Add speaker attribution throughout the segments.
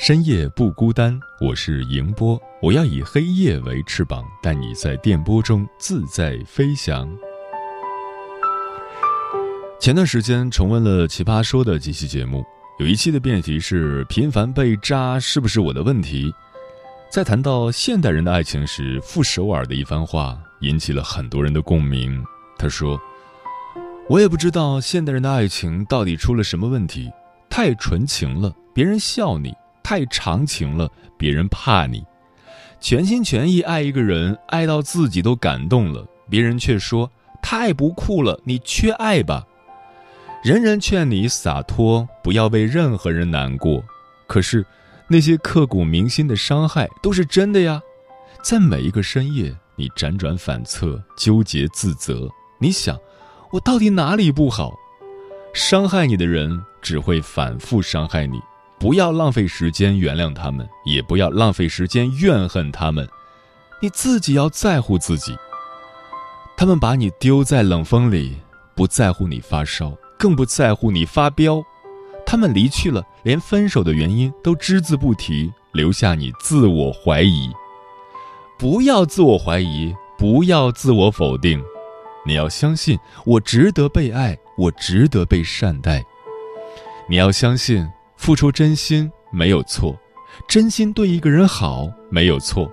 Speaker 1: 深夜不孤单，我是迎波，我要以黑夜为翅膀，带你在电波中自在飞翔。前段时间重温了《奇葩说》的几期节目，有一期的辩题是“频繁被扎是不是我的问题”。在谈到现代人的爱情时，傅首尔的一番话引起了很多人的共鸣。他说：“我也不知道现代人的爱情到底出了什么问题，太纯情了，别人笑你；太长情了，别人怕你；全心全意爱一个人，爱到自己都感动了，别人却说太不酷了，你缺爱吧。人人劝你洒脱，不要为任何人难过，可是。”那些刻骨铭心的伤害都是真的呀，在每一个深夜，你辗转反侧，纠结自责。你想，我到底哪里不好？伤害你的人只会反复伤害你，不要浪费时间原谅他们，也不要浪费时间怨恨他们。你自己要在乎自己。他们把你丢在冷风里，不在乎你发烧，更不在乎你发飙。他们离去了，连分手的原因都只字不提，留下你自我怀疑。不要自我怀疑，不要自我否定，你要相信我值得被爱，我值得被善待。你要相信付出真心没有错，真心对一个人好没有错。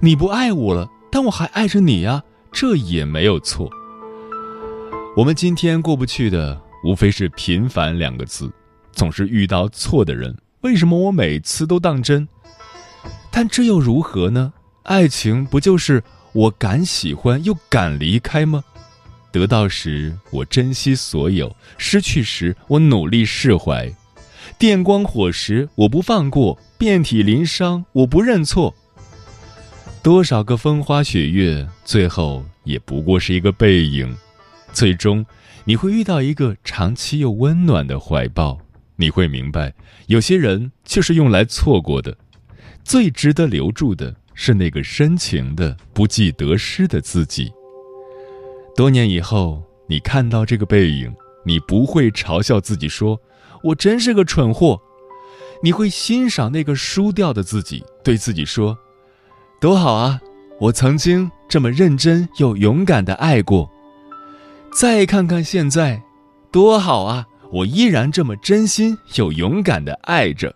Speaker 1: 你不爱我了，但我还爱着你呀，这也没有错。我们今天过不去的，无非是平凡两个字。总是遇到错的人，为什么我每次都当真？但这又如何呢？爱情不就是我敢喜欢又敢离开吗？得到时我珍惜所有，失去时我努力释怀。电光火石我不放过，遍体鳞伤我不认错。多少个风花雪月，最后也不过是一个背影。最终，你会遇到一个长期又温暖的怀抱。你会明白，有些人就是用来错过的，最值得留住的是那个深情的、不计得失的自己。多年以后，你看到这个背影，你不会嘲笑自己说：“我真是个蠢货。”你会欣赏那个输掉的自己，对自己说：“多好啊，我曾经这么认真又勇敢的爱过。”再看看现在，多好啊！我依然这么真心又勇敢的爱着。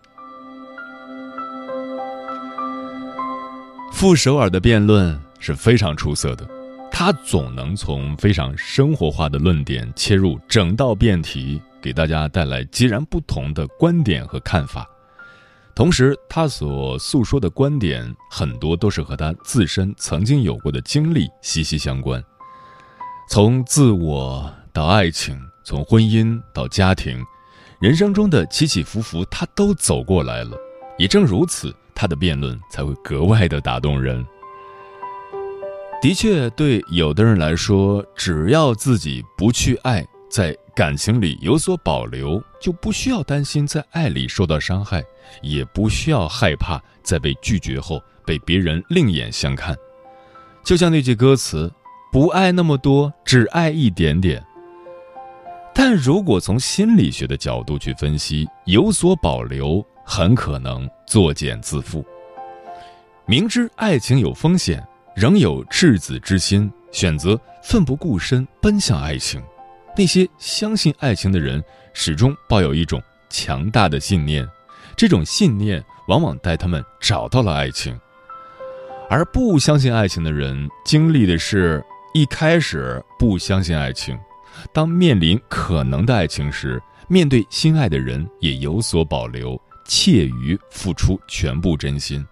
Speaker 1: 傅首尔的辩论是非常出色的，他总能从非常生活化的论点切入整道辩题，给大家带来截然不同的观点和看法。同时，他所诉说的观点很多都是和他自身曾经有过的经历息息相关，从自我到爱情。从婚姻到家庭，人生中的起起伏伏，他都走过来了。也正如此，他的辩论才会格外的打动人。的确，对有的人来说，只要自己不去爱，在感情里有所保留，就不需要担心在爱里受到伤害，也不需要害怕在被拒绝后被别人另眼相看。就像那句歌词：“不爱那么多，只爱一点点。”但如果从心理学的角度去分析，有所保留很可能作茧自缚。明知爱情有风险，仍有赤子之心，选择奋不顾身奔向爱情。那些相信爱情的人，始终抱有一种强大的信念：这种信念往往带他们找到了爱情。而不相信爱情的人，经历的是一开始不相信爱情，当面临可能的爱情时，面对心爱的人也有所保留，怯于付出全部真心。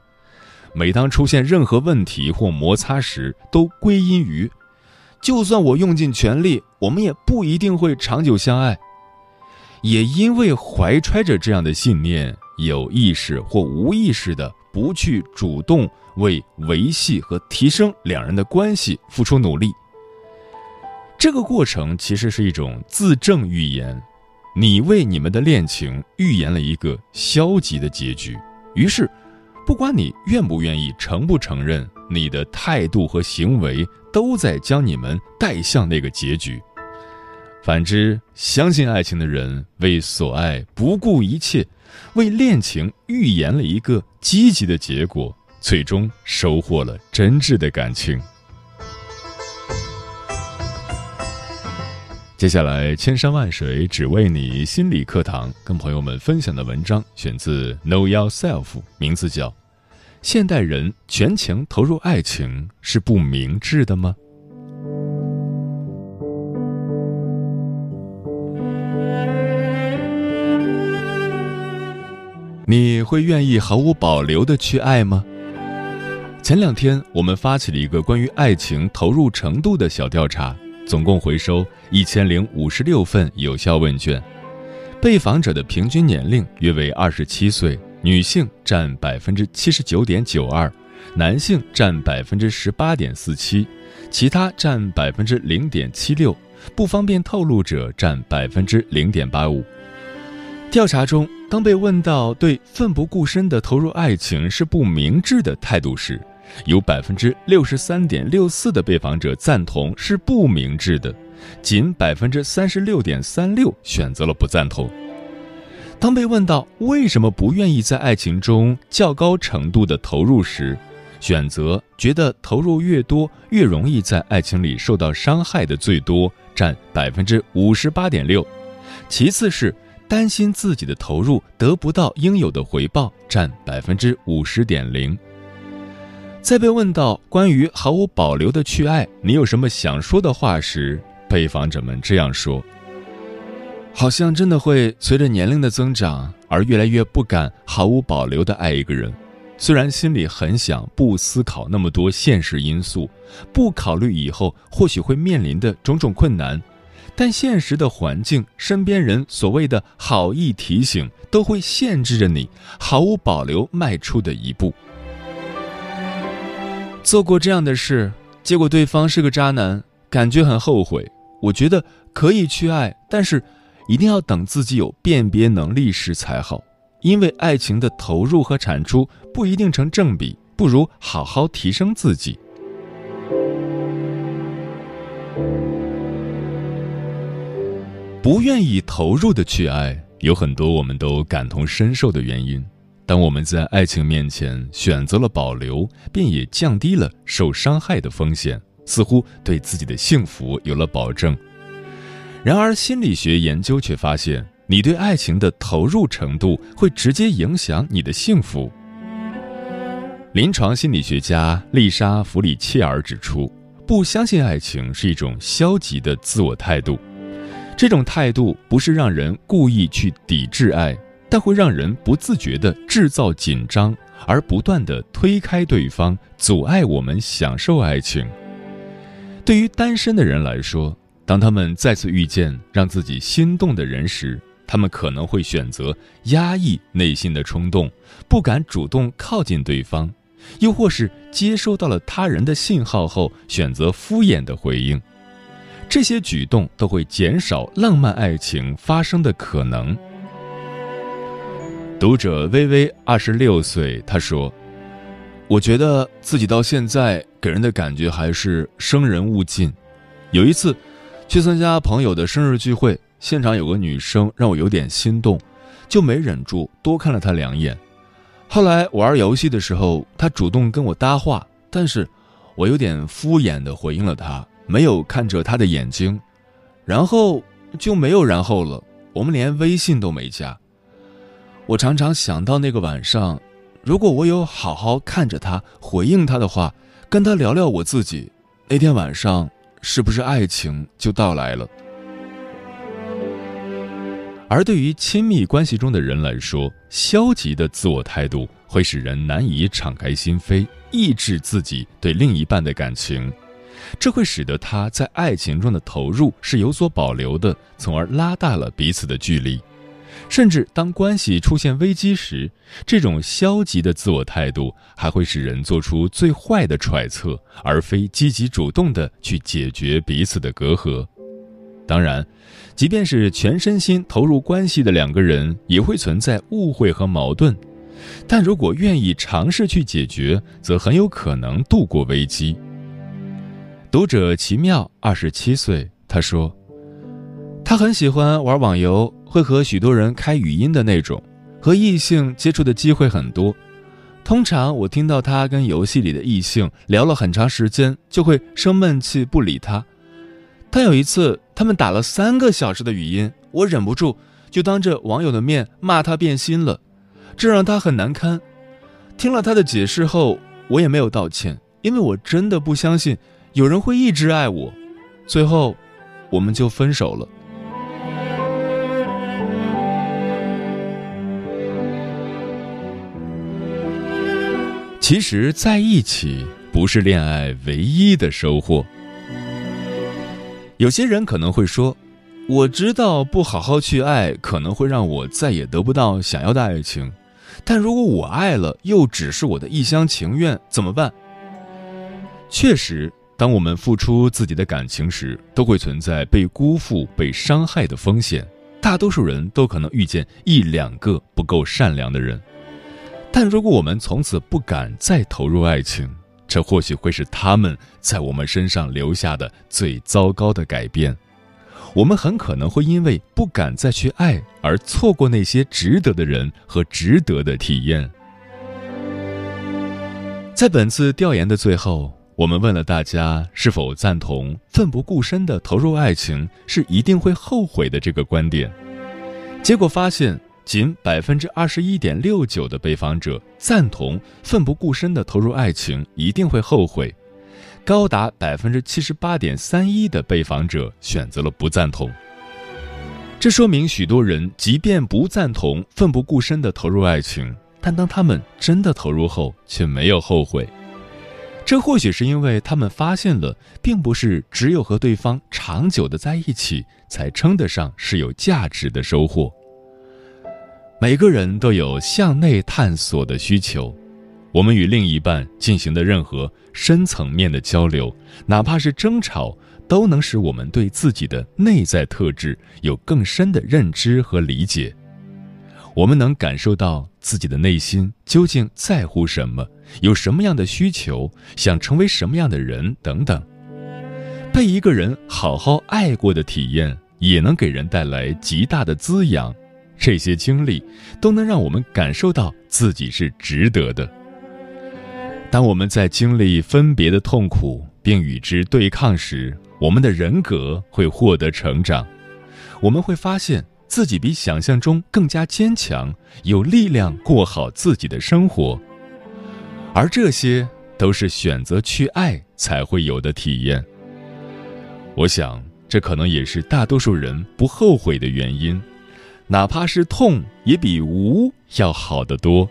Speaker 1: 每当出现任何问题或摩擦时，都归因于，就算我用尽全力，我们也不一定会长久相爱。也因为怀揣着这样的信念，有意识或无意识的不去主动为维系和提升两人的关系付出努力。这个过程其实是一种自证预言，你为你们的恋情预言了一个消极的结局，于是。不管你愿不愿意、承不承认，你的态度和行为都在将你们带向那个结局。反之，相信爱情的人为所爱不顾一切，为恋情预言了一个积极的结果，最终收获了真挚的感情。接下来，千山万水只为你心理课堂，跟朋友们分享的文章选自《Know Yourself》，名字叫《现代人全情投入爱情是不明智的吗》。你会愿意毫无保留的去爱吗？前两天，我们发起了一个关于爱情投入程度的小调查。总共回收一千零五十六份有效问卷，被访者的平均年龄约为二十七岁，女性占百分之七十九点九二，男性占百分之十八点四七，其他占百分之零点七六，不方便透露者占百分之零点八五。调查中，当被问到对奋不顾身的投入爱情是不明智的态度时，有百分之六十三点六四的被访者赞同是不明智的，仅百分之三十六点三六选择了不赞同。当被问到为什么不愿意在爱情中较高程度的投入时，选择觉得投入越多越容易在爱情里受到伤害的最多，占百分之五十八点六，其次是担心自己的投入得不到应有的回报，占百分之五十点零。在被问到关于毫无保留的去爱，你有什么想说的话时，被访者们这样说：“好像真的会随着年龄的增长而越来越不敢毫无保留的爱一个人。虽然心里很想不思考那么多现实因素，不考虑以后或许会面临的种种困难，但现实的环境、身边人所谓的好意提醒，都会限制着你毫无保留迈出的一步。”做过这样的事，结果对方是个渣男，感觉很后悔。我觉得可以去爱，但是一定要等自己有辨别能力时才好，因为爱情的投入和产出不一定成正比，不如好好提升自己。不愿意投入的去爱，有很多我们都感同身受的原因。当我们在爱情面前选择了保留，便也降低了受伤害的风险，似乎对自己的幸福有了保证。然而，心理学研究却发现，你对爱情的投入程度会直接影响你的幸福。临床心理学家丽莎·弗里切尔指出，不相信爱情是一种消极的自我态度，这种态度不是让人故意去抵制爱。但会让人不自觉地制造紧张，而不断地推开对方，阻碍我们享受爱情。对于单身的人来说，当他们再次遇见让自己心动的人时，他们可能会选择压抑内心的冲动，不敢主动靠近对方，又或是接收到了他人的信号后，选择敷衍的回应。这些举动都会减少浪漫爱情发生的可能。读者微微二十六岁，他说：“我觉得自己到现在给人的感觉还是生人勿近。有一次，去参加朋友的生日聚会，现场有个女生让我有点心动，就没忍住多看了她两眼。后来玩游戏的时候，她主动跟我搭话，但是我有点敷衍的回应了她，没有看着她的眼睛，然后就没有然后了。我们连微信都没加。”我常常想到那个晚上，如果我有好好看着他，回应他的话，跟他聊聊我自己，那天晚上是不是爱情就到来了？而对于亲密关系中的人来说，消极的自我态度会使人难以敞开心扉，抑制自己对另一半的感情，这会使得他在爱情中的投入是有所保留的，从而拉大了彼此的距离。甚至当关系出现危机时，这种消极的自我态度还会使人做出最坏的揣测，而非积极主动的去解决彼此的隔阂。当然。即便是全身心投入关系的两个人，也会存在误会和矛盾，但如果愿意尝试去解决，则很有可能度过危机。读者奇妙，二十七岁，他说，他很喜欢玩网游，会和许多人开语音的那种，和异性接触的机会很多。通常我听到他跟游戏里的异性聊了很长时间，就会生闷气不理他。但有一次，他们打了三个小时的语音，我忍不住就当着网友的面骂他变心了，这让他很难堪。听了他的解释后，我也没有道歉，因为我真的不相信有人会一直爱我。最后，我们就分手了。其实，在一起不是恋爱唯一的收获。有些人可能会说：“我知道不好好去爱，可能会让我再也得不到想要的爱情。但如果我爱了，又只是我的一厢情愿，怎么办？”确实，当我们付出自己的感情时，都会存在被辜负、被伤害的风险。大多数人都可能遇见一两个不够善良的人。但如果我们从此不敢再投入爱情，这或许会是他们在我们身上留下的最糟糕的改变。我们很可能会因为不敢再去爱，而错过那些值得的人和值得的体验。在本次调研的最后，我们问了大家是否赞同奋不顾身的投入爱情是一定会后悔的这个观点。结果发现。仅百分之二十一点六九的被访者赞同奋不顾身的投入爱情一定会后悔，高达百分之七十八点三一的被访者选择了不赞同。这说明许多人即便不赞同奋不顾身的投入爱情，但当他们真的投入后却没有后悔。这或许是因为他们发现了，并不是只有和对方长久的在一起才称得上是有价值的收获。每个人都有向内探索的需求，我们与另一半进行的任何深层面的交流，哪怕是争吵，都能使我们对自己的内在特质有更深的认知和理解。我们能感受到自己的内心究竟在乎什么，有什么样的需求，想成为什么样的人等等。被一个人好好爱过的体验，也能给人带来极大的滋养。这些经历都能让我们感受到自己是值得的。当我们在经历分别的痛苦并与之对抗时，我们的人格会获得成长。我们会发现自己比想象中更加坚强，有力量过好自己的生活。而这些都是选择去爱才会有的体验。我想，这可能也是大多数人不后悔的原因。哪怕是痛，也比无要好得多。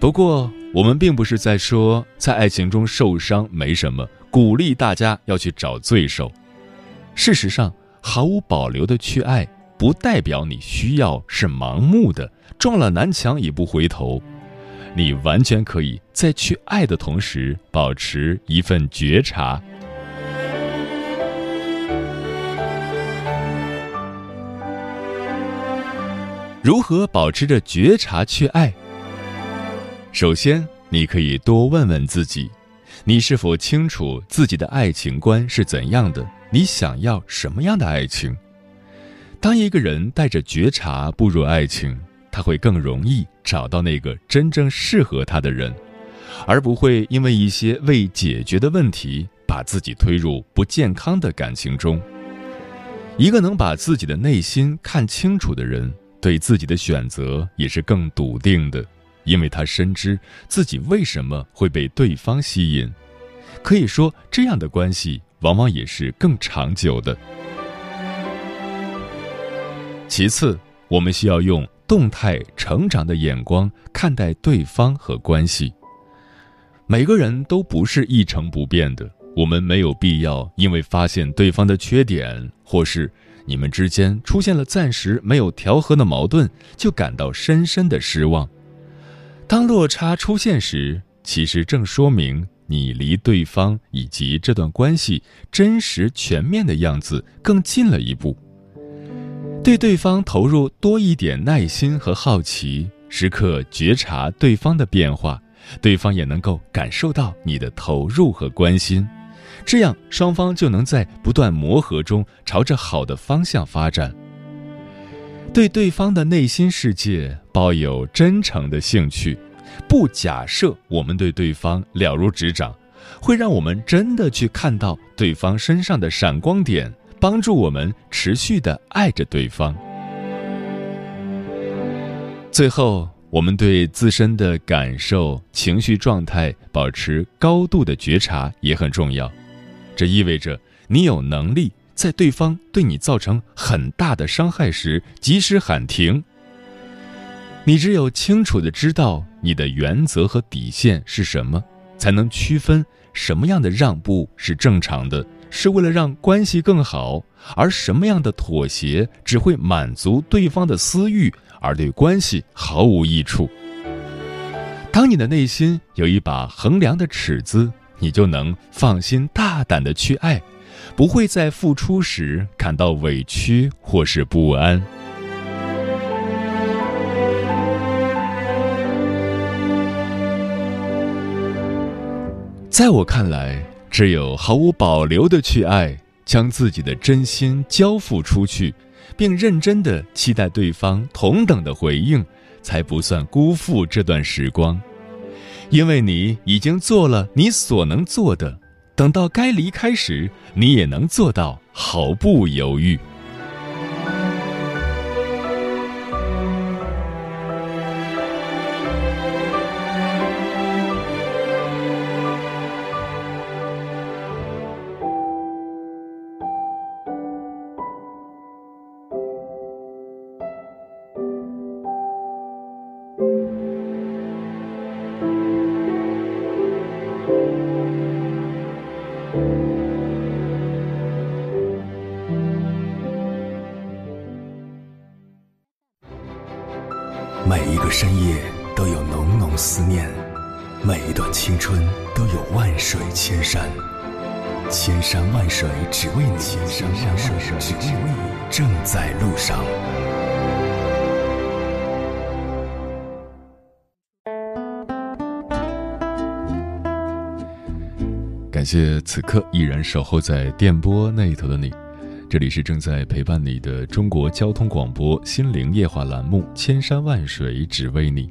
Speaker 1: 不过，我们并不是在说在爱情中受伤没什么，鼓励大家要去找罪受。事实上，毫无保留的去爱，不代表你需要是盲目的，撞了南墙也不回头。你完全可以在去爱的同时，保持一份觉察。如何保持着觉察去爱？首先，你可以多问问自己：你是否清楚自己的爱情观是怎样的？你想要什么样的爱情？当一个人带着觉察步入爱情，他会更容易找到那个真正适合他的人，而不会因为一些未解决的问题把自己推入不健康的感情中。一个能把自己的内心看清楚的人。对自己的选择也是更笃定的，因为他深知自己为什么会被对方吸引。可以说，这样的关系往往也是更长久的。其次，我们需要用动态成长的眼光看待对方和关系。每个人都不是一成不变的，我们没有必要因为发现对方的缺点，或是你们之间出现了暂时没有调和的矛盾，就感到深深的失望。当落差出现时，其实正说明你离对方以及这段关系真实全面的样子更近了一步。对对方投入多一点耐心和好奇，时刻觉察对方的变化，对方也能够感受到你的投入和关心，这样双方就能在不断磨合中朝着好的方向发展。对对方的内心世界抱有真诚的兴趣，不假设我们对对方了如指掌，会让我们真的去看到对方身上的闪光点。帮助我们持续的爱着对方。最后，我们对自身的感受、情绪状态保持高度的觉察也很重要。这意味着你有能力在对方对你造成很大的伤害时及时喊停。你只有清楚的知道你的原则和底线是什么，才能区分什么样的让步是正常的。是为了让关系更好，而什么样的妥协只会满足对方的私欲，而对关系毫无益处。当你的内心有一把衡量的尺子，你就能放心大胆的去爱，不会在付出时感到委屈或是不安。在我看来。只有毫无保留的去爱，将自己的真心交付出去，并认真的期待对方同等的回应，才不算辜负这段时光。因为你已经做了你所能做的，等到该离开时，你也能做到毫不犹豫。
Speaker 2: 万水只为你，千山万水只为你，正在路上。
Speaker 1: 感谢此刻依然守候在电波那一头的你。这里是正在陪伴你的中国交通广播心灵夜话栏目《千山万水只为你》，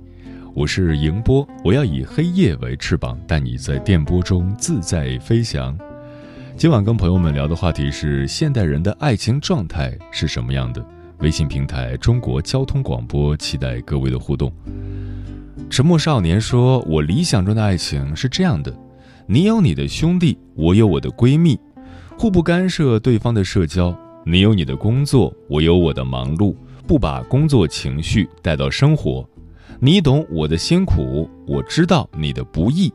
Speaker 1: 我是迎波，我要以黑夜为翅膀，带你在电波中自在飞翔。今晚跟朋友们聊的话题是：现代人的爱情状态是什么样的？微信平台中国交通广播，期待各位的互动。沉默少年说：“我理想中的爱情是这样的，你有你的兄弟，我有我的闺蜜。”互不干涉对方的社交，你有你的工作，我有我的忙碌，不把工作情绪带到生活。你懂我的辛苦，我知道你的不易。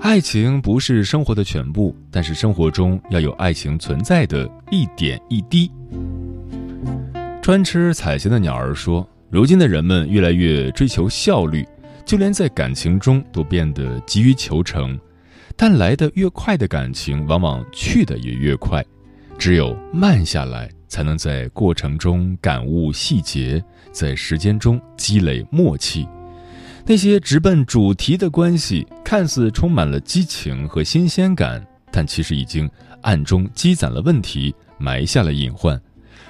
Speaker 1: 爱情不是生活的全部，但是生活中要有爱情存在的一点一滴。专吃彩霞的鸟儿说：“如今的人们越来越追求效率，就连在感情中都变得急于求成。”但来的越快的感情，往往去的也越快。只有慢下来，才能在过程中感悟细节，在时间中积累默契。那些直奔主题的关系，看似充满了激情和新鲜感，但其实已经暗中积攒了问题，埋下了隐患。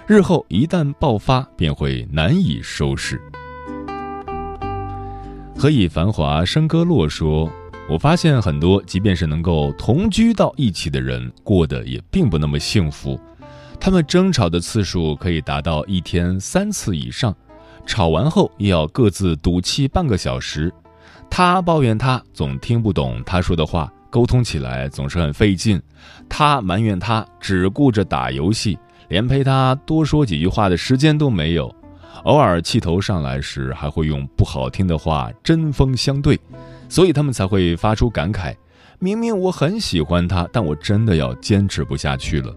Speaker 1: 日后一旦爆发，便会难以收拾。何以繁华笙歌落说。我发现很多，即便是能够同居到一起的人，过得也并不那么幸福。他们争吵的次数可以达到一天三次以上，吵完后又要各自赌气半个小时。他抱怨他总听不懂他说的话，沟通起来总是很费劲；他埋怨他只顾着打游戏，连陪他多说几句话的时间都没有。偶尔气头上来时，还会用不好听的话针锋相对，所以他们才会发出感慨：明明我很喜欢他，但我真的要坚持不下去了。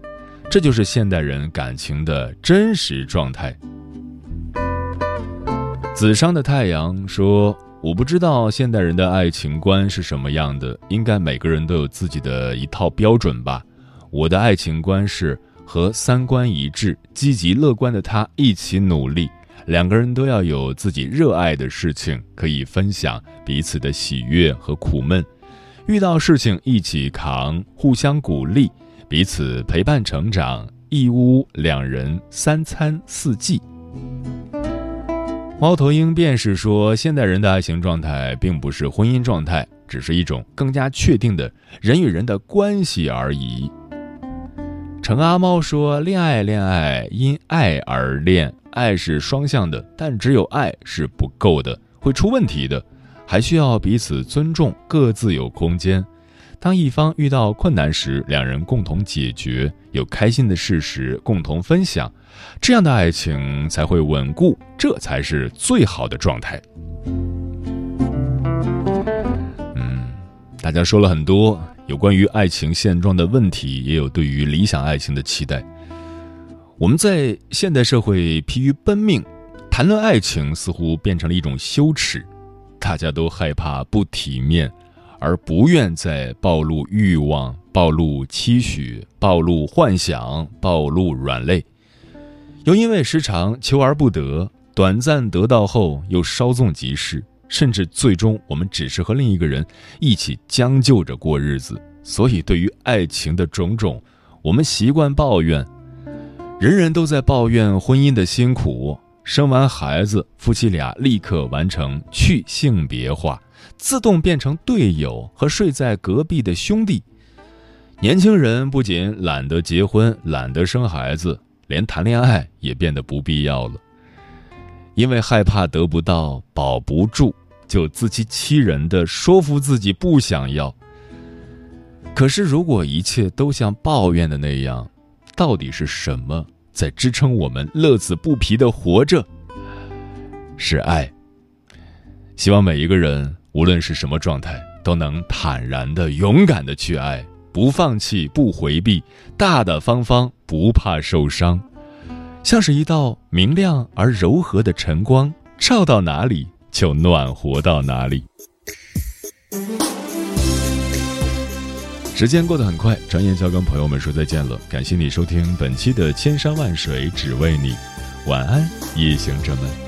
Speaker 1: 这就是现代人感情的真实状态。紫商的太阳说：“我不知道现代人的爱情观是什么样的，应该每个人都有自己的一套标准吧。我的爱情观是和三观一致、积极乐观的他一起努力。”两个人都要有自己热爱的事情，可以分享彼此的喜悦和苦闷，遇到事情一起扛，互相鼓励，彼此陪伴成长。一屋两人，三餐四季。猫头鹰便是说，现代人的爱情状态并不是婚姻状态，只是一种更加确定的人与人的关系而已。程阿猫说，恋爱恋爱因爱而恋。爱是双向的，但只有爱是不够的，会出问题的，还需要彼此尊重，各自有空间。当一方遇到困难时，两人共同解决；有开心的事时，共同分享，这样的爱情才会稳固，这才是最好的状态。嗯，大家说了很多有关于爱情现状的问题，也有对于理想爱情的期待。我们在现代社会疲于奔命，谈论爱情似乎变成了一种羞耻，大家都害怕不体面，而不愿再暴露欲望、暴露期许、暴露幻想、暴露软肋，又因为时常求而不得，短暂得到后又稍纵即逝，甚至最终我们只是和另一个人一起将就着过日子。所以，对于爱情的种种，我们习惯抱怨。人人都在抱怨婚姻的辛苦，生完孩子，夫妻俩立刻完成去性别化，自动变成队友和睡在隔壁的兄弟。年轻人不仅懒得结婚，懒得生孩子，连谈恋爱也变得不必要了，因为害怕得不到，保不住，就自欺欺人的说服自己不想要。可是，如果一切都像抱怨的那样，到底是什么在支撑我们乐此不疲的活着？是爱。希望每一个人，无论是什么状态，都能坦然的、勇敢的去爱，不放弃、不回避，大大方方，不怕受伤，像是一道明亮而柔和的晨光，照到哪里就暖和到哪里。时间过得很快，转眼就要跟朋友们说再见了。感谢你收听本期的《千山万水只为你》，晚安，夜行者们。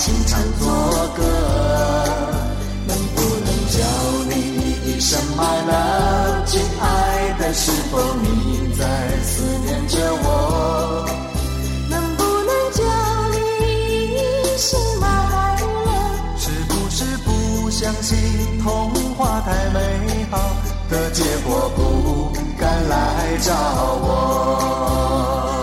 Speaker 3: 情唱作歌，能不能叫你一声 my love，亲爱的，是否你在思念着我？能不能叫你一声 my love？是不是不相信童话太美好的结果，不敢来找我？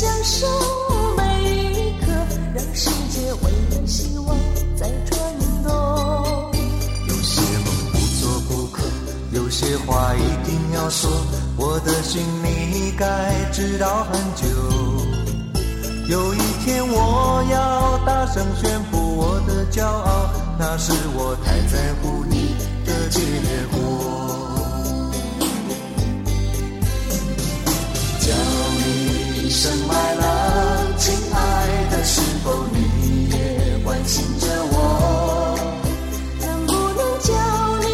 Speaker 3: 享受每一刻让世界为了希望在转动有些梦不做不可有些话一定要说我的心你该知道很久。有一天我要大声宣布我的骄傲那是我太在乎你的结果深爱了亲爱的，是否你也关心着我？
Speaker 4: 能不能叫你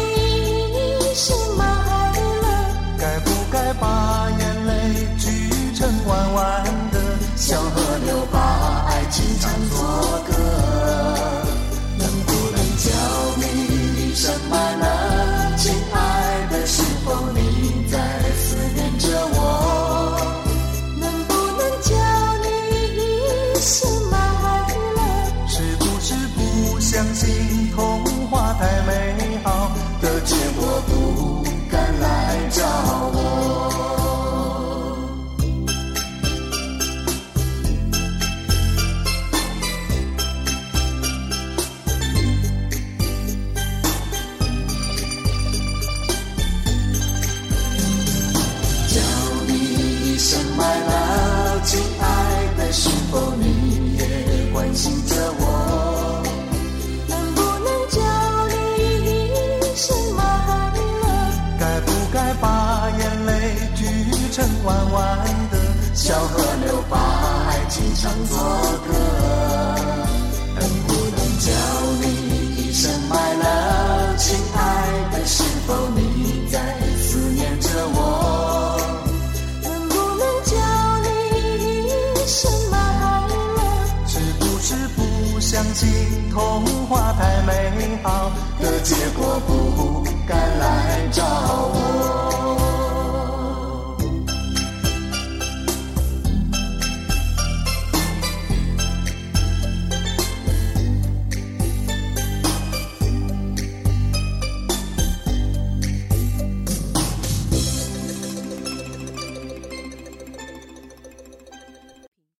Speaker 4: 一声 my love？
Speaker 3: 该不该把眼泪聚成弯弯的小河把眼泪聚成弯弯的小河流，把爱情唱作歌？能不能叫你一声 my love，亲爱的，是否你在思念着我？
Speaker 4: 能不能叫你一声 my love？
Speaker 3: 是不是不相信童话太美好的结果，不敢来找我？